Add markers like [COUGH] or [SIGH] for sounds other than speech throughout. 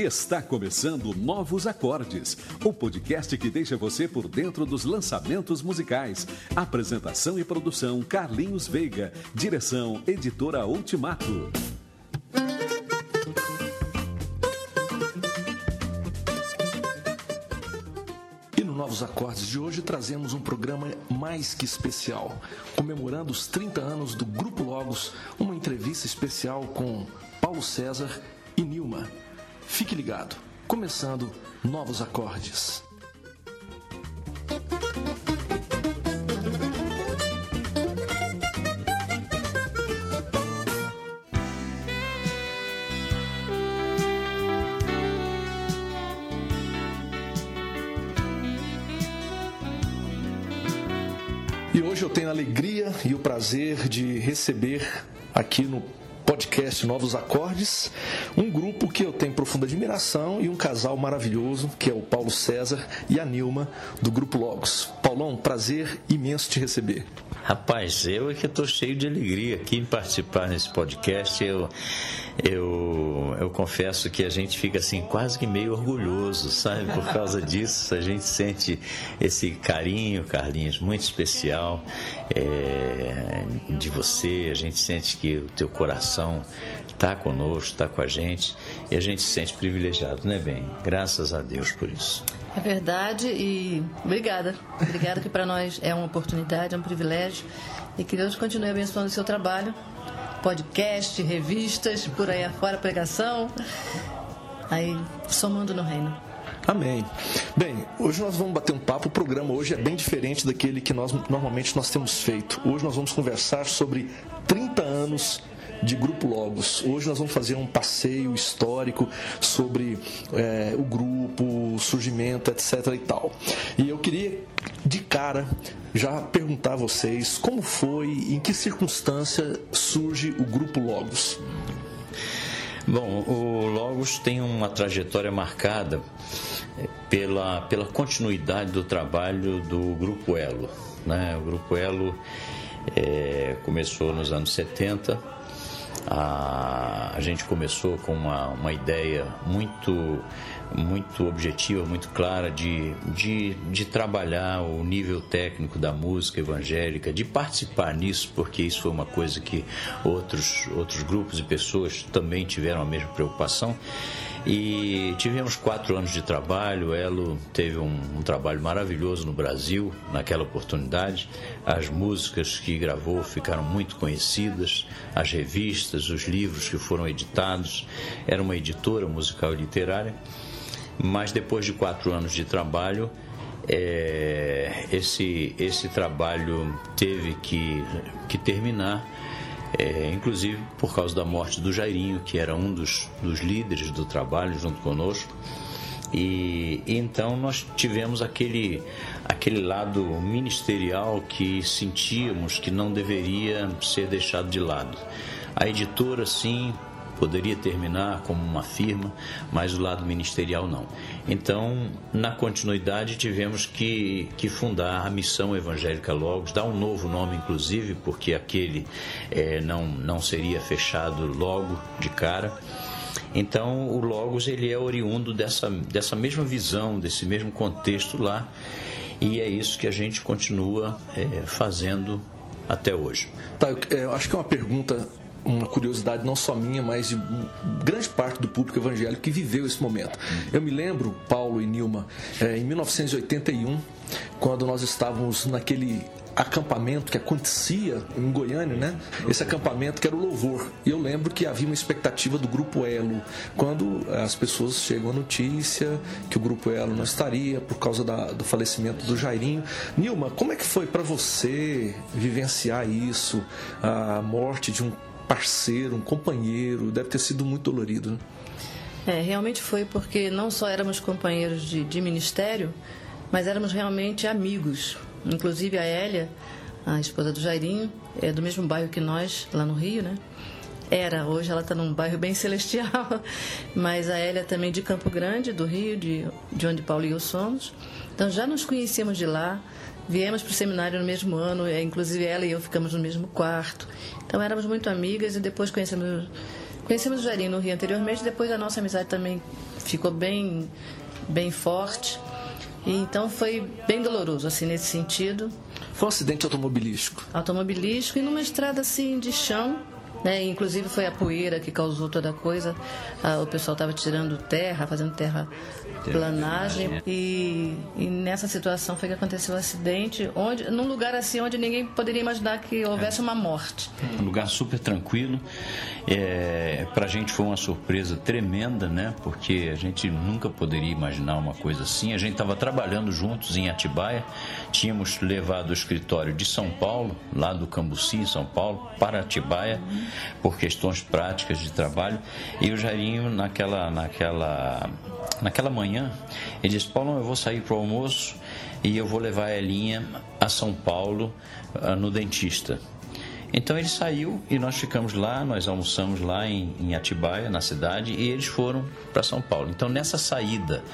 Está começando Novos Acordes, o podcast que deixa você por dentro dos lançamentos musicais. Apresentação e produção Carlinhos Veiga, direção Editora Ultimato. E no Novos Acordes de hoje trazemos um programa mais que especial, comemorando os 30 anos do Grupo Logos, uma entrevista especial com Paulo César e Nilma. Fique ligado, começando Novos Acordes. E hoje eu tenho a alegria e o prazer de receber aqui no podcast Novos Acordes, um grupo que eu tenho profunda admiração e um casal maravilhoso, que é o Paulo César e a Nilma, do Grupo Logos. Paulão, prazer imenso te receber. Rapaz, eu é que estou cheio de alegria aqui em participar nesse podcast. Eu, eu, eu confesso que a gente fica assim quase que meio orgulhoso, sabe? Por causa [LAUGHS] disso, a gente sente esse carinho, Carlinhos, muito especial é, de você. A gente sente que o teu coração está conosco, está com a gente e a gente se sente privilegiado, né, bem? Graças a Deus por isso. É verdade e obrigada. Obrigada que para nós é uma oportunidade, é um privilégio e que Deus continue abençoando o seu trabalho. Podcast, revistas, por aí afora, pregação. Aí, somando no reino. Amém. Bem, hoje nós vamos bater um papo. O programa hoje é bem diferente daquele que nós normalmente nós temos feito. Hoje nós vamos conversar sobre 30 anos de Grupo Logos. Hoje nós vamos fazer um passeio histórico sobre é, o grupo, o surgimento, etc. e tal. E eu queria, de cara, já perguntar a vocês como foi, em que circunstância surge o Grupo Logos. Bom, o Logos tem uma trajetória marcada pela, pela continuidade do trabalho do Grupo Elo. Né? O Grupo Elo é, começou nos anos 70. A, a gente começou com uma, uma ideia muito muito objetiva, muito clara de, de, de trabalhar o nível técnico da música evangélica, de participar nisso, porque isso foi uma coisa que outros, outros grupos e pessoas também tiveram a mesma preocupação. E tivemos quatro anos de trabalho. Elo teve um, um, trabalho maravilhoso no Brasil naquela oportunidade. As músicas que gravou ficaram muito conhecidas, as revistas, os livros que foram editados. Era uma editora musical e literária. Mas depois de quatro anos de trabalho, é, esse, esse trabalho teve que, que terminar é, inclusive por causa da morte do Jairinho, que era um dos, dos líderes do trabalho junto conosco. E, e, então nós tivemos aquele, aquele lado ministerial que sentíamos que não deveria ser deixado de lado. A editora, sim, poderia terminar como uma firma, mas o lado ministerial não. Então, na continuidade, tivemos que, que fundar a Missão Evangélica Logos, dar um novo nome, inclusive, porque aquele é, não, não seria fechado logo de cara. Então, o Logos ele é oriundo dessa, dessa mesma visão, desse mesmo contexto lá, e é isso que a gente continua é, fazendo até hoje. Tá, eu, acho que é uma pergunta uma curiosidade não só minha, mas de grande parte do público evangélico que viveu esse momento. Eu me lembro, Paulo e Nilma, é, em 1981, quando nós estávamos naquele acampamento que acontecia em Goiânia, né? Esse acampamento que era o louvor. E eu lembro que havia uma expectativa do grupo Elo. Quando as pessoas chegam a notícia que o grupo Elo não estaria por causa da, do falecimento do Jairinho. Nilma, como é que foi para você vivenciar isso? A morte de um parceiro, um companheiro, deve ter sido muito dolorido. Né? É, realmente foi porque não só éramos companheiros de, de ministério, mas éramos realmente amigos. Inclusive a Hélia, a esposa do Jairinho, é do mesmo bairro que nós, lá no Rio, né? Era, hoje ela está num bairro bem [LAUGHS] celestial, mas a Hélia também de Campo Grande, do Rio, de, de onde Paulo e eu somos. Então já nos conhecíamos de lá, viemos para o seminário no mesmo ano, inclusive ela e eu ficamos no mesmo quarto. Então éramos muito amigas e depois conhecemos Conhecemos o Jairinho no Rio anteriormente, depois a nossa amizade também ficou bem, bem forte. E então foi bem doloroso, assim, nesse sentido. Foi um acidente automobilístico? Automobilístico e numa estrada, assim, de chão. Né? Inclusive foi a poeira que causou toda a coisa. Ah, o pessoal estava tirando terra, fazendo terra planagem. e, e, nessa situação foi que aconteceu o um acidente onde num lugar assim onde ninguém poderia imaginar que houvesse uma morte. Um lugar super tranquilo. É, para a gente foi uma surpresa tremenda né? Porque a gente nunca poderia imaginar uma coisa assim. A gente estava trabalhando juntos em Atibaia. Tínhamos levado o escritório de São Paulo lá do Cambuci São Paulo para Atibaia por questões práticas de trabalho e o Jairinho naquela naquela naquela manhã, ele disse: Paulo, eu vou sair para o almoço e eu vou levar a Elinha a São Paulo uh, no dentista. Então ele saiu e nós ficamos lá, nós almoçamos lá em, em Atibaia, na cidade, e eles foram para São Paulo. Então nessa saída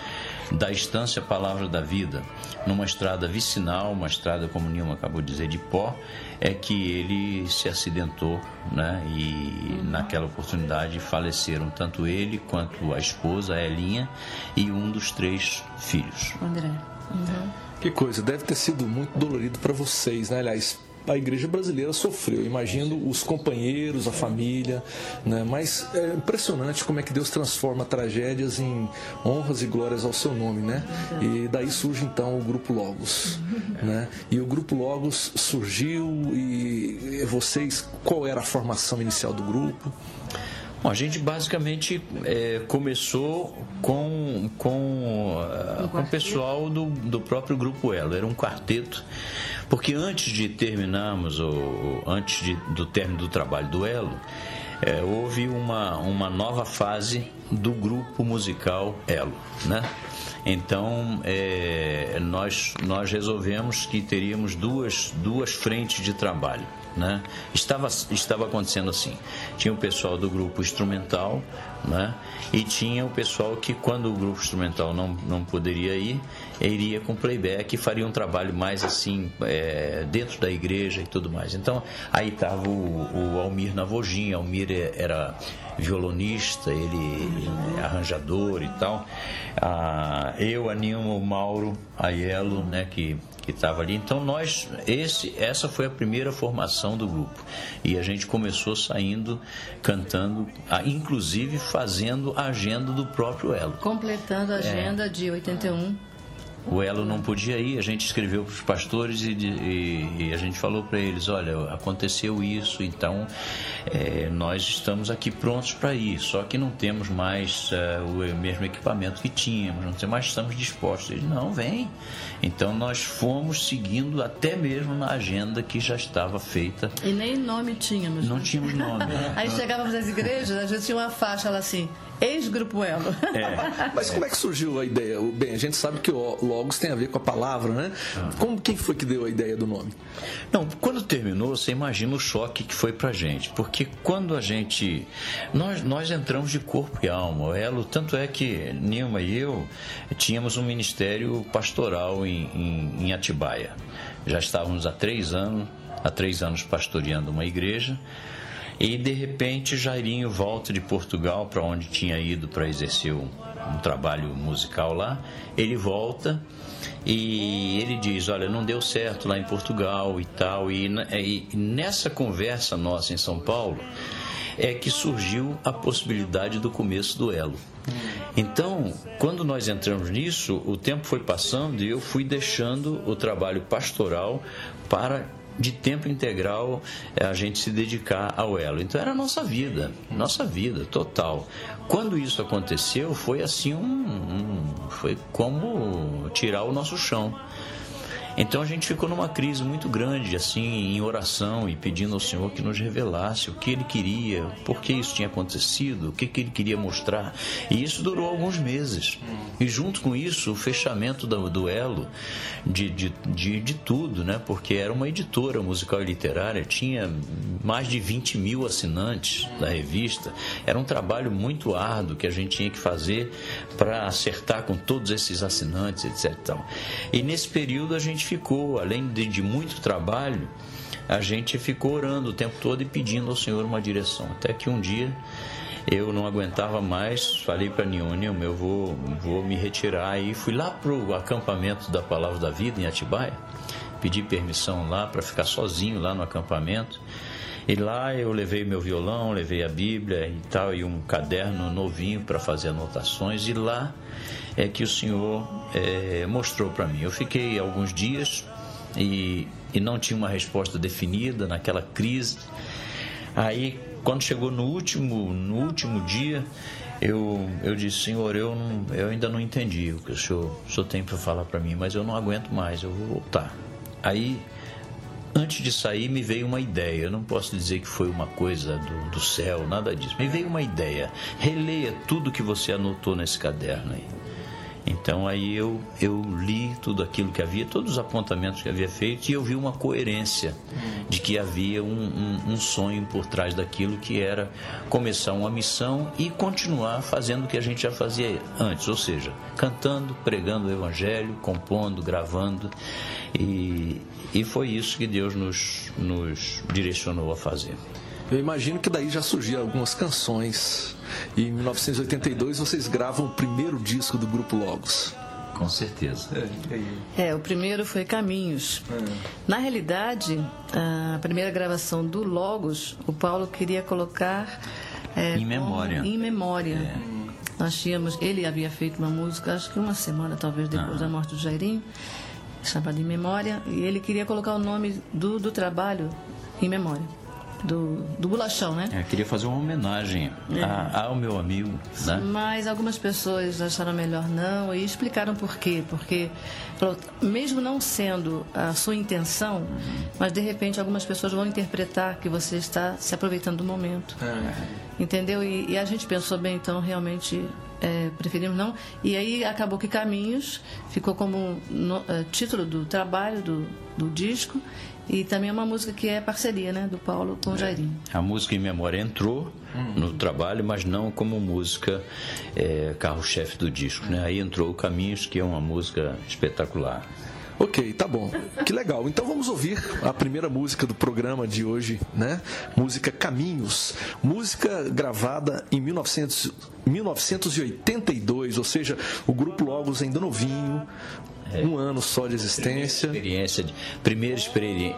da estância Palavra da Vida, numa estrada vicinal, uma estrada, como Nilma acabou de dizer, de pó, é que ele se acidentou, né? E uhum. naquela oportunidade faleceram tanto ele quanto a esposa, a Elinha, e um dos três filhos. André. Uhum. Que coisa, deve ter sido muito dolorido para vocês, né? Aliás, a igreja brasileira sofreu. Imagino os companheiros, a família, né? Mas é impressionante como é que Deus transforma tragédias em honras e glórias ao seu nome, né? E daí surge então o grupo Logos, né? E o grupo Logos surgiu e vocês, qual era a formação inicial do grupo? Bom, a gente basicamente é, começou com, com, com o pessoal do, do próprio Grupo Elo. Era um quarteto porque antes de terminarmos, ou, antes de, do término do trabalho do Elo, é, houve uma, uma nova fase do grupo musical Elo, né? Então, é, nós, nós resolvemos que teríamos duas, duas frentes de trabalho. Né? Estava, estava acontecendo assim: tinha o pessoal do grupo instrumental, né? e tinha o pessoal que, quando o grupo instrumental não, não poderia ir, iria com playback e faria um trabalho mais assim, é, dentro da igreja e tudo mais. Então, aí estava o, o Almir Navogin, Almir era violonista, ele é arranjador e tal. Ah, eu, Aninho, o Mauro, Aiello, né, que que estava ali. Então nós, esse, essa foi a primeira formação do grupo e a gente começou saindo cantando, inclusive fazendo a agenda do próprio Elo. Completando a agenda é. de 81 o Elo não podia ir, a gente escreveu para os pastores e, e, e, a gente falou para eles: olha, aconteceu isso, então é, nós estamos aqui prontos para ir, só que não temos mais uh, o mesmo equipamento que tínhamos, não temos, mas estamos dispostos. Eles: não, vem. Então nós fomos seguindo até mesmo na agenda que já estava feita. E nem nome tínhamos. Não né? tínhamos nome. [LAUGHS] Aí chegávamos às igrejas, às vezes tinha uma faixa lá assim ex-grupo Elo. É. [LAUGHS] Mas como é que surgiu a ideia? Bem, a gente sabe que o Logos tem a ver com a palavra, né? Ah. Como, quem foi que deu a ideia do nome? Não, quando terminou, você imagina o choque que foi pra gente. Porque quando a gente. Nós, nós entramos de corpo e alma. O Elo, tanto é que Nilma e eu tínhamos um ministério pastoral em, em, em Atibaia. Já estávamos há três anos, há três anos pastoreando uma igreja. E de repente Jairinho volta de Portugal para onde tinha ido para exercer um, um, trabalho musical lá. Ele volta e ele diz: Olha, não deu certo lá em Portugal e tal. E, e nessa conversa nossa em São Paulo é que surgiu a possibilidade do começo do Elo. Então, quando nós entramos nisso, o tempo foi passando e eu fui deixando o trabalho pastoral para de tempo integral é, a gente se dedicar ao elo. Então era a nossa vida, nossa vida total. Quando isso aconteceu, foi assim um, um foi como tirar o nosso chão. Então a gente ficou numa crise muito grande, assim, em oração e pedindo ao Senhor que nos revelasse o que Ele queria, por que isso tinha acontecido, o que, que Ele queria mostrar. E isso durou alguns meses. E junto com isso, o fechamento do duelo de, de, de, de tudo, né? Porque era uma editora musical e literária, tinha mais de 20 mil assinantes da revista. Era um trabalho muito árduo que a gente tinha que fazer para acertar com todos esses assinantes, etc. E nesse período a gente ficou, além de, de muito trabalho, a gente ficou orando o tempo todo e pedindo ao Senhor uma direção. Até que um dia eu não aguentava mais, falei para Niônio, eu vou, vou me retirar e fui lá pro acampamento da Palavra da Vida em Atibaia, pedi permissão lá para ficar sozinho lá no acampamento. E lá eu levei meu violão, levei a Bíblia e tal, e um caderno novinho para fazer anotações. E lá é que o Senhor é, mostrou para mim. Eu fiquei alguns dias e, e não tinha uma resposta definida naquela crise. Aí, quando chegou no último, no último dia, eu, eu disse, Senhor, eu, não, eu ainda não entendi o que o Senhor, o senhor tem para falar para mim, mas eu não aguento mais, eu vou voltar. Aí Antes de sair, me veio uma ideia. Eu não posso dizer que foi uma coisa do, do céu, nada disso. Me veio uma ideia. Releia tudo que você anotou nesse caderno aí. Então aí eu, eu li tudo aquilo que havia, todos os apontamentos que havia feito e eu vi uma coerência de que havia um, um, um, sonho por trás daquilo que era começar uma missão e continuar fazendo o que a gente já fazia antes, ou seja, cantando, pregando o evangelho, compondo, gravando e, e foi isso que Deus nos, nos direcionou a fazer. Eu imagino que daí já surgiram algumas canções. E em 1982 vocês gravam o primeiro disco do grupo Logos. Com certeza. É, o primeiro foi Caminhos. É. Na realidade, a primeira gravação do Logos, o Paulo queria colocar. É, em memória. em memória. É. Nós tínhamos. Ele havia feito uma música, acho que uma semana talvez depois ah. da morte do Jairinho, chamada Em Memória, e ele queria colocar o nome do, do trabalho em memória do, do bolachão, né? É, queria fazer uma homenagem é. a, ao meu amigo, né? Mas algumas pessoas acharam melhor não e explicaram por quê. Porque, mesmo não sendo a sua intenção, uhum. mas de repente algumas pessoas vão interpretar que você está se aproveitando do momento. É. Entendeu? E, e, a gente pensou bem, então realmente é, preferimos não. E aí acabou que Caminhos ficou como no, uh, título do trabalho do, do disco e também é uma música que é parceria, né, do Paulo com o é. Jairinho. A música em memória entrou hum. no trabalho, mas não como música é, carro-chefe do disco, né? Aí entrou o Caminhos, que é uma música espetacular. Ok, tá bom. Que legal. Então vamos ouvir a primeira música do programa de hoje, né? Música Caminhos. Música gravada em 1900, 1982, ou seja, o grupo Logos ainda novinho, é. Um ano só de existência. Primeira experiência de, primeira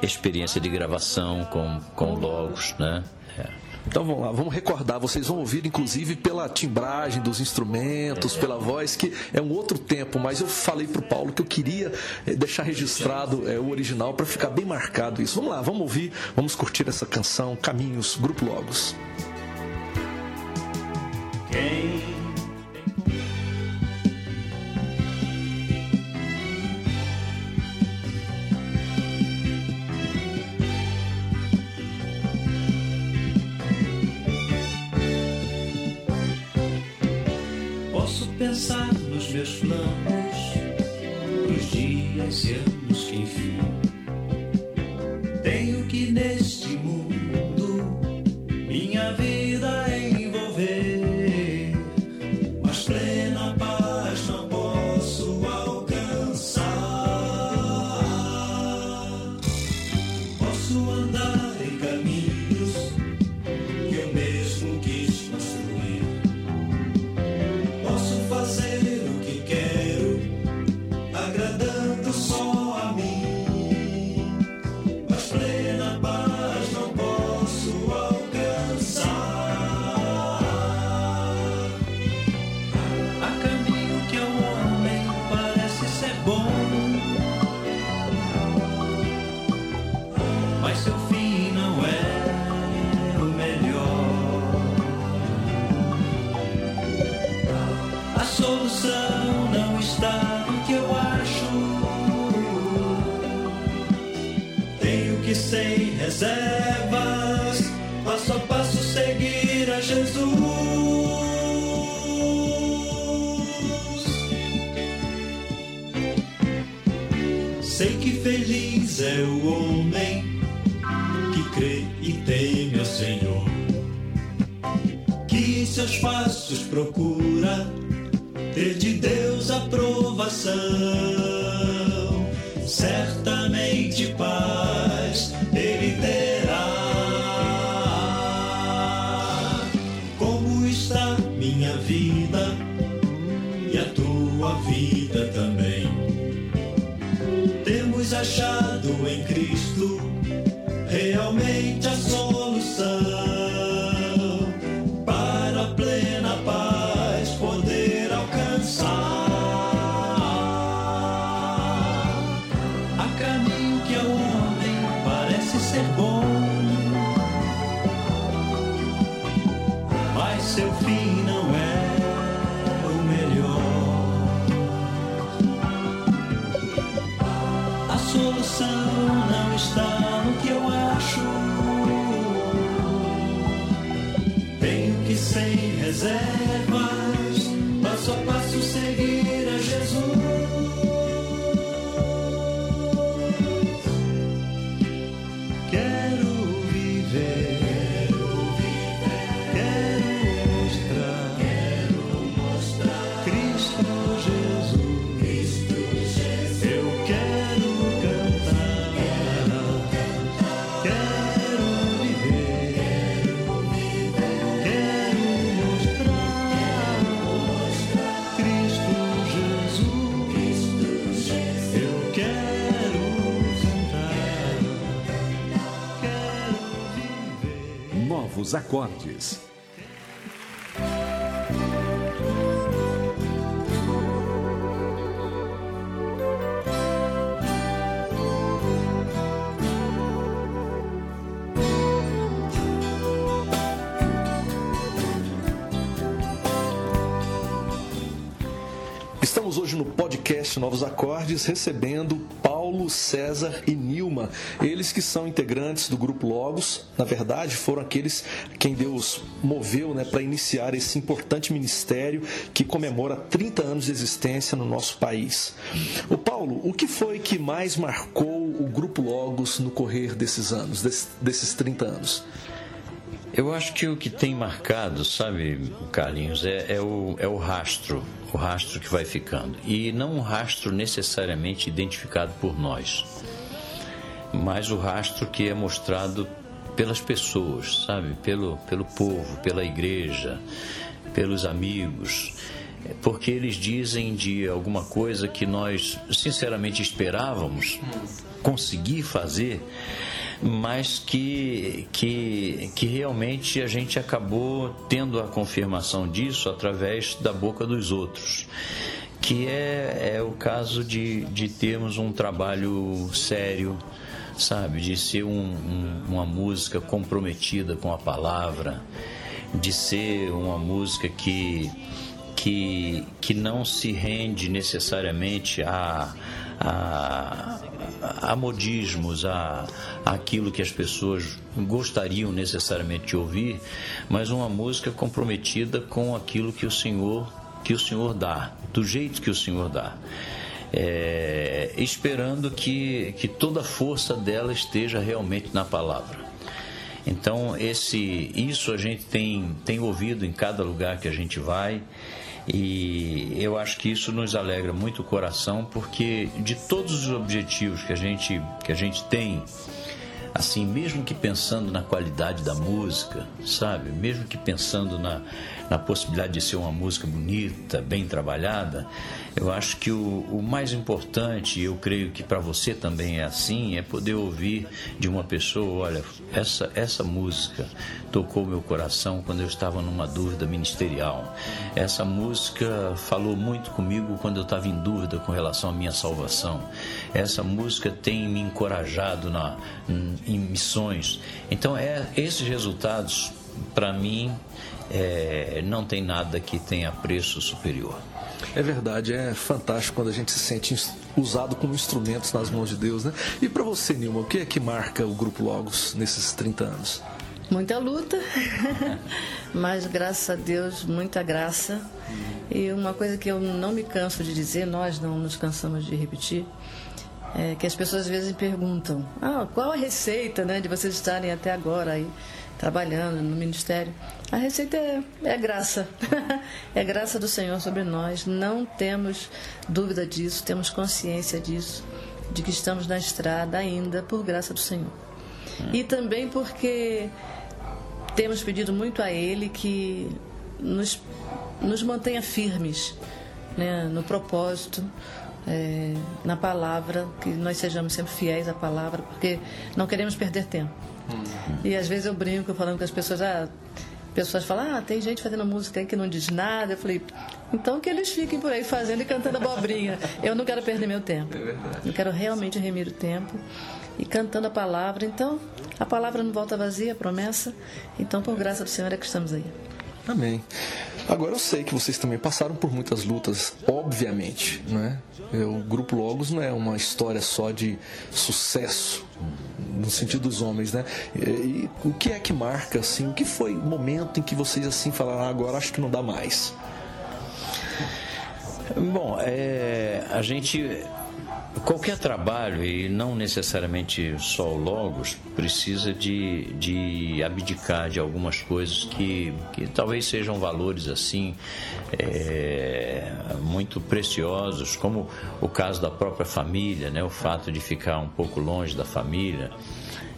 experiência de gravação com, com Logos, né? É. Então vamos lá, vamos recordar. Vocês vão ouvir, inclusive, pela timbragem dos instrumentos, é. pela voz, que é um outro tempo. Mas eu falei para o Paulo que eu queria eh, deixar registrado é, o original para ficar bem marcado isso. Vamos lá, vamos ouvir, vamos curtir essa canção Caminhos, Grupo Logos. Quem seu em Cristo realmente a solução. Acordes. Estamos hoje no podcast Novos Acordes recebendo Paulo, César e Nilma, eles que são integrantes do grupo Logos, na verdade foram aqueles quem Deus moveu né, para iniciar esse importante ministério que comemora 30 anos de existência no nosso país. O Paulo, o que foi que mais marcou o grupo Logos no correr desses anos, desses 30 anos? Eu acho que o que tem marcado, sabe, Carlinhos, é, é, o, é o rastro, o rastro que vai ficando. E não um rastro necessariamente identificado por nós, mas o rastro que é mostrado pelas pessoas, sabe, pelo, pelo povo, pela igreja, pelos amigos porque eles dizem de alguma coisa que nós sinceramente esperávamos conseguir fazer, mas que, que, que realmente a gente acabou tendo a confirmação disso através da boca dos outros. Que é, é o caso de, de termos um trabalho sério, sabe? De ser um, um, uma música comprometida com a palavra, de ser uma música que, que, que não se rende necessariamente a, a, a modismos, a, a aquilo que as pessoas gostariam necessariamente de ouvir, mas uma música comprometida com aquilo que o Senhor que o Senhor dá, do jeito que o Senhor dá. É, esperando que, que toda a força dela esteja realmente na palavra. Então, esse, isso a gente tem, tem ouvido em cada lugar que a gente vai. E eu acho que isso nos alegra muito o coração, porque de todos os objetivos que a gente, que a gente tem, assim, mesmo que pensando na qualidade da música, sabe? Mesmo que pensando na, na possibilidade de ser uma música bonita, bem trabalhada, eu acho que o, o mais importante, e eu creio que para você também é assim, é poder ouvir de uma pessoa: olha, essa, essa música tocou meu coração quando eu estava numa dúvida ministerial. Essa música falou muito comigo quando eu estava em dúvida com relação à minha salvação. Essa música tem me encorajado na, em missões. Então, é, esses resultados, para mim, é, não tem nada que tenha preço superior. É verdade, é fantástico quando a gente se sente usado como instrumentos nas mãos de Deus, né? E para você, Nilma, o que é que marca o Grupo Logos nesses 30 anos? Muita luta, [LAUGHS] mas graças a Deus, muita graça. E uma coisa que eu não me canso de dizer, nós não nos cansamos de repetir, é que as pessoas às vezes perguntam: ah, qual a receita né, de vocês estarem até agora aí trabalhando no ministério? A receita é, é graça. [LAUGHS] é graça do Senhor sobre nós. Não temos dúvida disso, temos consciência disso, de que estamos na estrada ainda por graça do Senhor. E também porque temos pedido muito a Ele que nos, nos mantenha firmes né, no propósito, é, na palavra, que nós sejamos sempre fiéis à palavra, porque não queremos perder tempo. Uhum. E às vezes eu brinco falando com as pessoas, ah, pessoas falam, ah, tem gente fazendo música aí que não diz nada. Eu falei, então que eles fiquem por aí fazendo e cantando abobrinha. Eu não quero perder meu tempo. É eu quero realmente remir o tempo e cantando a palavra. Então, a palavra não volta vazia, a promessa. Então, por graça do Senhor é que estamos aí. Amém. Agora eu sei que vocês também passaram por muitas lutas, obviamente, né? O Grupo Logos não é uma história só de sucesso no sentido dos homens, né? E, e, o que é que marca assim? O que foi o momento em que vocês assim falaram ah, agora acho que não dá mais? Bom, é, a gente Qualquer trabalho, e não necessariamente só o Logos, precisa de, de abdicar de algumas coisas que, que talvez sejam valores assim é, muito preciosos, como o caso da própria família, né? o fato de ficar um pouco longe da família.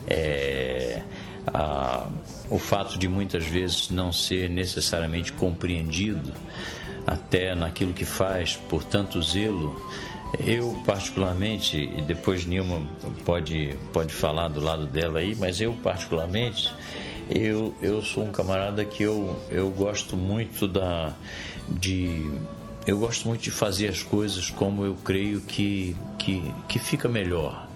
É, a, o fato de muitas vezes não ser necessariamente compreendido até naquilo que faz por tanto zelo eu, particularmente, e depois Nilma pode, pode falar do lado dela aí, mas eu, particularmente, eu, eu sou um camarada que eu, eu gosto muito da, de eu gosto muito de fazer as coisas como eu creio que, que, que fica melhor.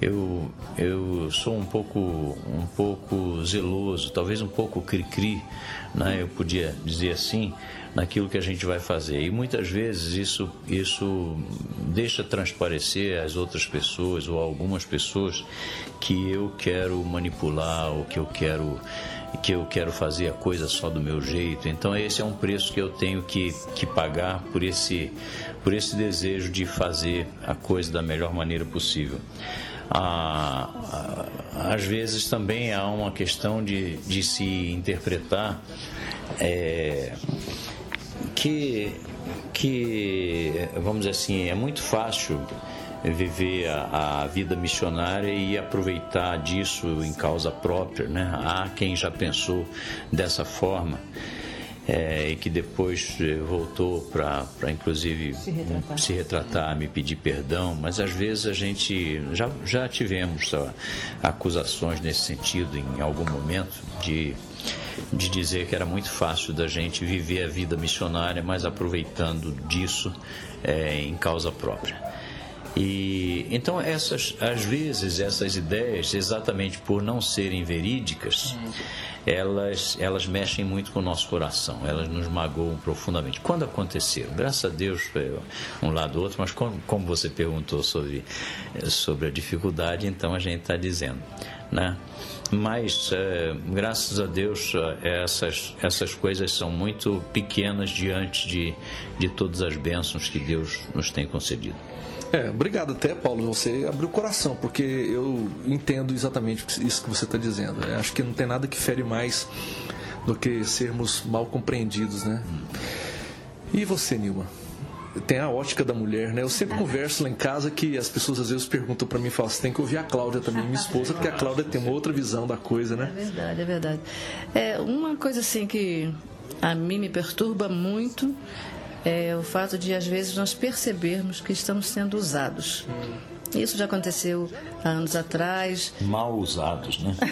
Eu, eu sou um pouco, um pouco zeloso, talvez um pouco cri-cri, né? eu podia dizer assim, naquilo que a gente vai fazer. E muitas vezes isso, isso deixa transparecer às outras pessoas ou algumas pessoas que eu quero manipular ou que eu quero que eu quero fazer a coisa só do meu jeito. Então esse é um preço que eu tenho que, que pagar por esse, por esse desejo de fazer a coisa da melhor maneira possível. Ah, às vezes também há uma questão de, de se interpretar é, que, que, vamos dizer assim, é muito fácil viver a, a, vida missionária e aproveitar disso em causa própria, né? Há quem já pensou dessa forma é, e que depois eh, voltou para, inclusive, se retratar. se retratar, me pedir perdão, mas às vezes a gente já, já tivemos acusações nesse sentido em algum momento de de dizer que era muito fácil da gente viver a vida missionária, mas aproveitando disso é, em causa própria. E então essas, às vezes, essas ideias, exatamente por não serem verídicas, elas, elas mexem muito com o nosso coração, elas nos magoam profundamente. Quando aconteceram, graças a Deus, um lado ou outro, mas como, como você perguntou sobre, sobre a dificuldade, então a gente está dizendo, né? mas é, graças a Deus é, essas, essas coisas são muito pequenas diante de, de todas as bênçãos que Deus nos tem concedido. É, obrigado até, Paulo. Você abriu o coração, porque eu entendo exatamente isso que você está dizendo. Eu acho que não tem nada que fere mais do que sermos mal compreendidos, né? E você, Nilma? tem a ótica da mulher, né? Eu sempre converso lá em casa que as pessoas às vezes perguntam para mim, falam, você tem que ouvir a Cláudia também, minha esposa, porque a Cláudia tem uma outra visão da coisa, né? É verdade, é verdade. É uma coisa assim que a mim me perturba muito é o fato de às vezes nós percebermos que estamos sendo usados. Isso já aconteceu há anos atrás. Mal usados, né? [LAUGHS]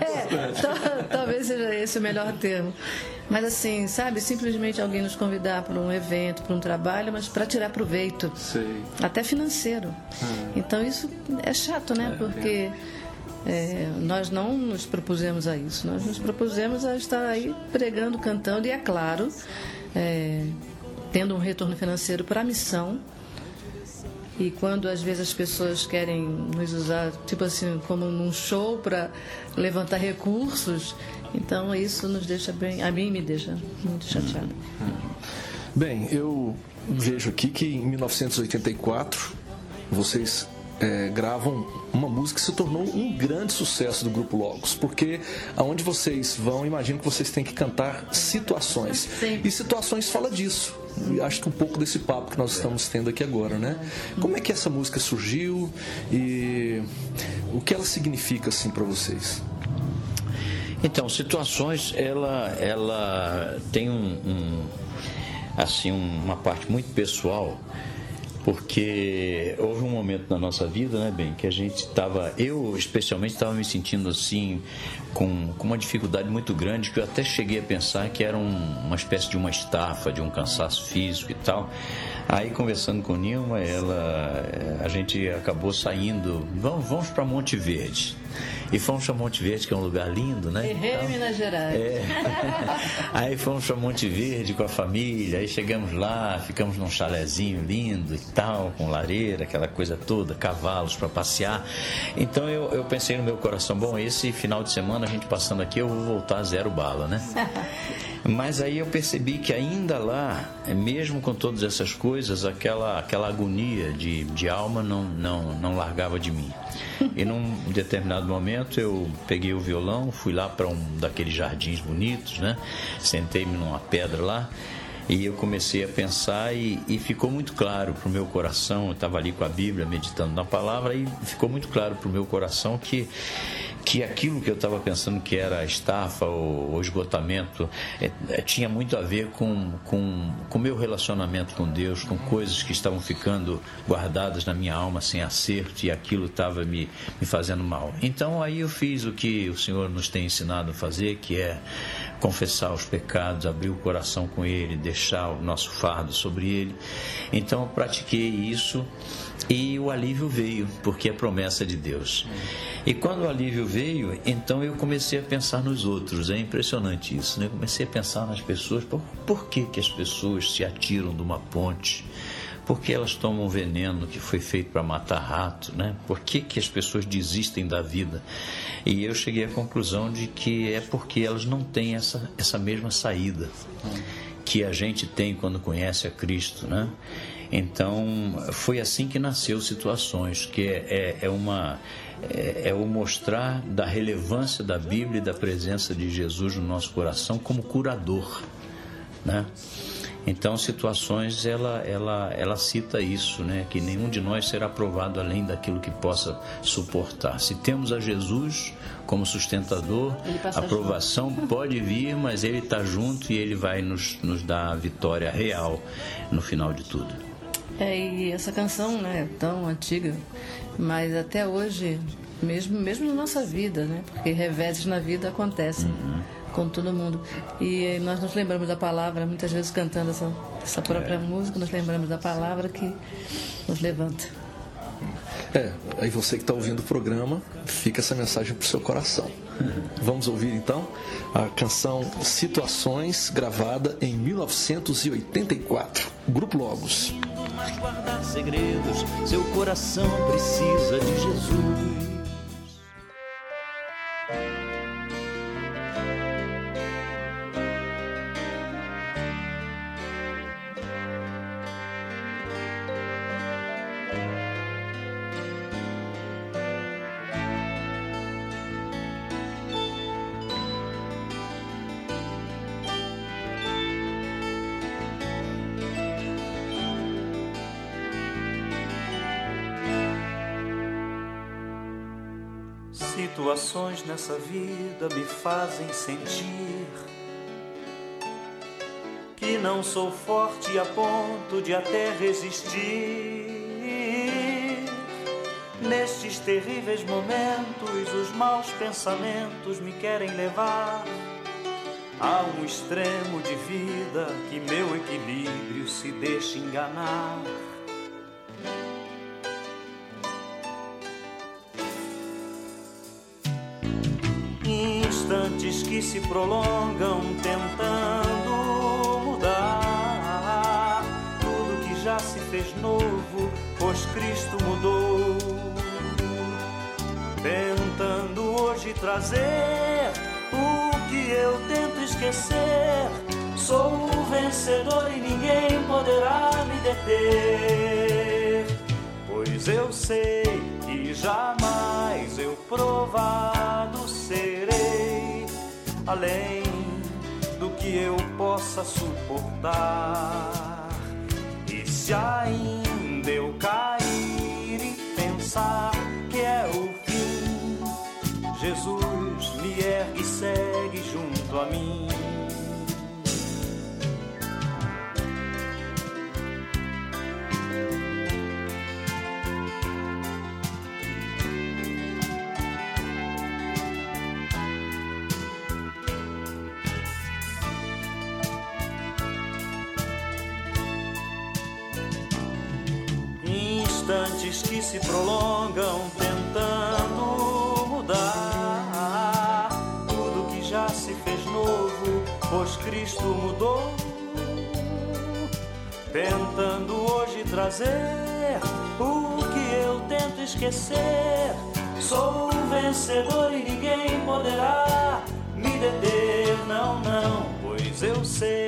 é, talvez seja esse o melhor termo. Mas assim, sabe, simplesmente alguém nos convidar para um evento, para um trabalho, mas para tirar proveito. Sei. Até financeiro. Hum. Então isso é chato, né? É, Porque é, nós não nos propusemos a isso. Nós nos propusemos a estar aí pregando, cantando e, é claro, é, tendo um retorno financeiro para a missão. E quando às vezes as pessoas querem nos usar, tipo assim, como num show para levantar recursos, então isso nos deixa bem, a mim me deixa muito chateada. Bem, eu vejo aqui que em 1984 vocês é, gravam uma música que se tornou um grande sucesso do grupo Logos, porque aonde vocês vão, imagino que vocês têm que cantar situações. Sim. E situações fala disso. E acho que um pouco desse papo que nós estamos tendo aqui agora, né? Como é que essa música surgiu e o que ela significa assim para vocês? Então, situações, ela, ela tem um, um assim uma parte muito pessoal porque houve um momento na nossa vida, né, bem, que a gente estava, eu especialmente estava me sentindo assim com, com uma dificuldade muito grande que eu até cheguei a pensar que era um, uma espécie de uma estafa, de um cansaço físico e tal. Aí conversando com Nilma, ela, a gente acabou saindo, vamos, vamos para Monte Verde. E fomos para Monte Verde, que é um lugar lindo, né? então, Minas Gerais. É. [LAUGHS] aí fomos para Monte Verde com a família, aí chegamos lá, ficamos num chalezinho lindo e tal, com lareira, aquela coisa toda, cavalos para passear. Então eu, eu pensei no meu coração, bom, esse final de semana a gente passando aqui, eu vou voltar zero bala, né? [LAUGHS] Mas aí eu percebi que ainda lá, mesmo com todas essas coisas, aquela, aquela agonia de, de alma não, não, não largava de mim. E num determinado momento eu peguei o violão, fui lá para um daqueles jardins bonitos, né? Sentei-me numa pedra lá e eu comecei a pensar e, e ficou muito claro para o meu coração. Eu estava ali com a Bíblia meditando na palavra e ficou muito claro para o meu coração que que aquilo que eu estava pensando que era estafa ou, ou esgotamento é, é, tinha muito a ver com o com, com meu relacionamento com Deus, com coisas que estavam ficando guardadas na minha alma sem acerto e aquilo estava me, me fazendo mal. Então aí eu fiz o que o Senhor nos tem ensinado a fazer, que é confessar os pecados, abrir o coração com Ele, deixar o nosso fardo sobre Ele. Então eu pratiquei isso e o alívio veio, porque é promessa de Deus. E quando o alívio veio, então eu comecei a pensar nos outros. É impressionante isso, né? comecei a pensar nas pessoas. Por, por que, que as pessoas se atiram de uma ponte? Por que elas tomam veneno que foi feito para matar rato, né? Por que, que as pessoas desistem da vida? E eu cheguei à conclusão de que é porque elas não têm essa, essa mesma saída que a gente tem quando conhece a Cristo, né? Então, foi assim que nasceu Situações, que é, é, é uma é, é, o mostrar da relevância da Bíblia e da presença de Jesus no nosso coração como curador, né? Então, situações, ela, ela, ela cita isso, né? Que nenhum de nós será provado além daquilo que possa suportar. Se temos a Jesus como sustentador, a aprovação junto. pode vir, mas Ele está junto e Ele vai nos, nos dar a vitória real no final de tudo. É, e essa canção, né, tão antiga, mas até hoje, mesmo, mesmo na nossa vida, né, porque reveses na vida acontecem uhum. com todo mundo. E nós nos lembramos da palavra, muitas vezes cantando essa, essa própria é. música, nós lembramos da palavra que nos levanta. É, aí você que está ouvindo o programa, fica essa mensagem para o seu coração. Vamos ouvir então a canção Situações, gravada em 1984, Grupo Logos. guardar segredos, seu coração precisa de Jesus. Nessa vida me fazem sentir que não sou forte a ponto de até resistir. Nestes terríveis momentos, os maus pensamentos me querem levar a um extremo de vida que meu equilíbrio se deixa enganar. Instantes que se prolongam tentando mudar tudo que já se fez novo, pois Cristo mudou. Tentando hoje trazer o que eu tento esquecer. Sou o vencedor e ninguém poderá me deter. Pois eu sei que jamais eu provado serei além do que eu possa suportar. E se ainda eu cair e pensar que é o fim, Jesus me ergue e segue junto a mim. Instantes que se prolongam tentando mudar tudo que já se fez novo, pois Cristo mudou. Tentando hoje trazer o que eu tento esquecer. Sou um vencedor e ninguém poderá me deter, não, não, pois eu sei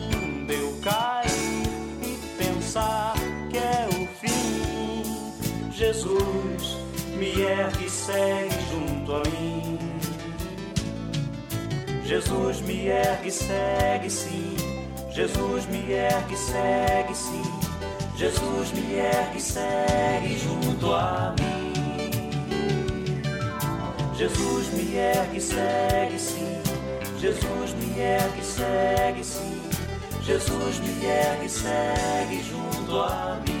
Jesus me ergue e segue junto a mim. Jesus me ergue e segue sim. Jesus me ergue e segue sim. Jesus me ergue e segue junto a mim. Jesus me ergue e segue sim. Jesus me ergue e segue sim. Jesus me ergue e segue junto a mim.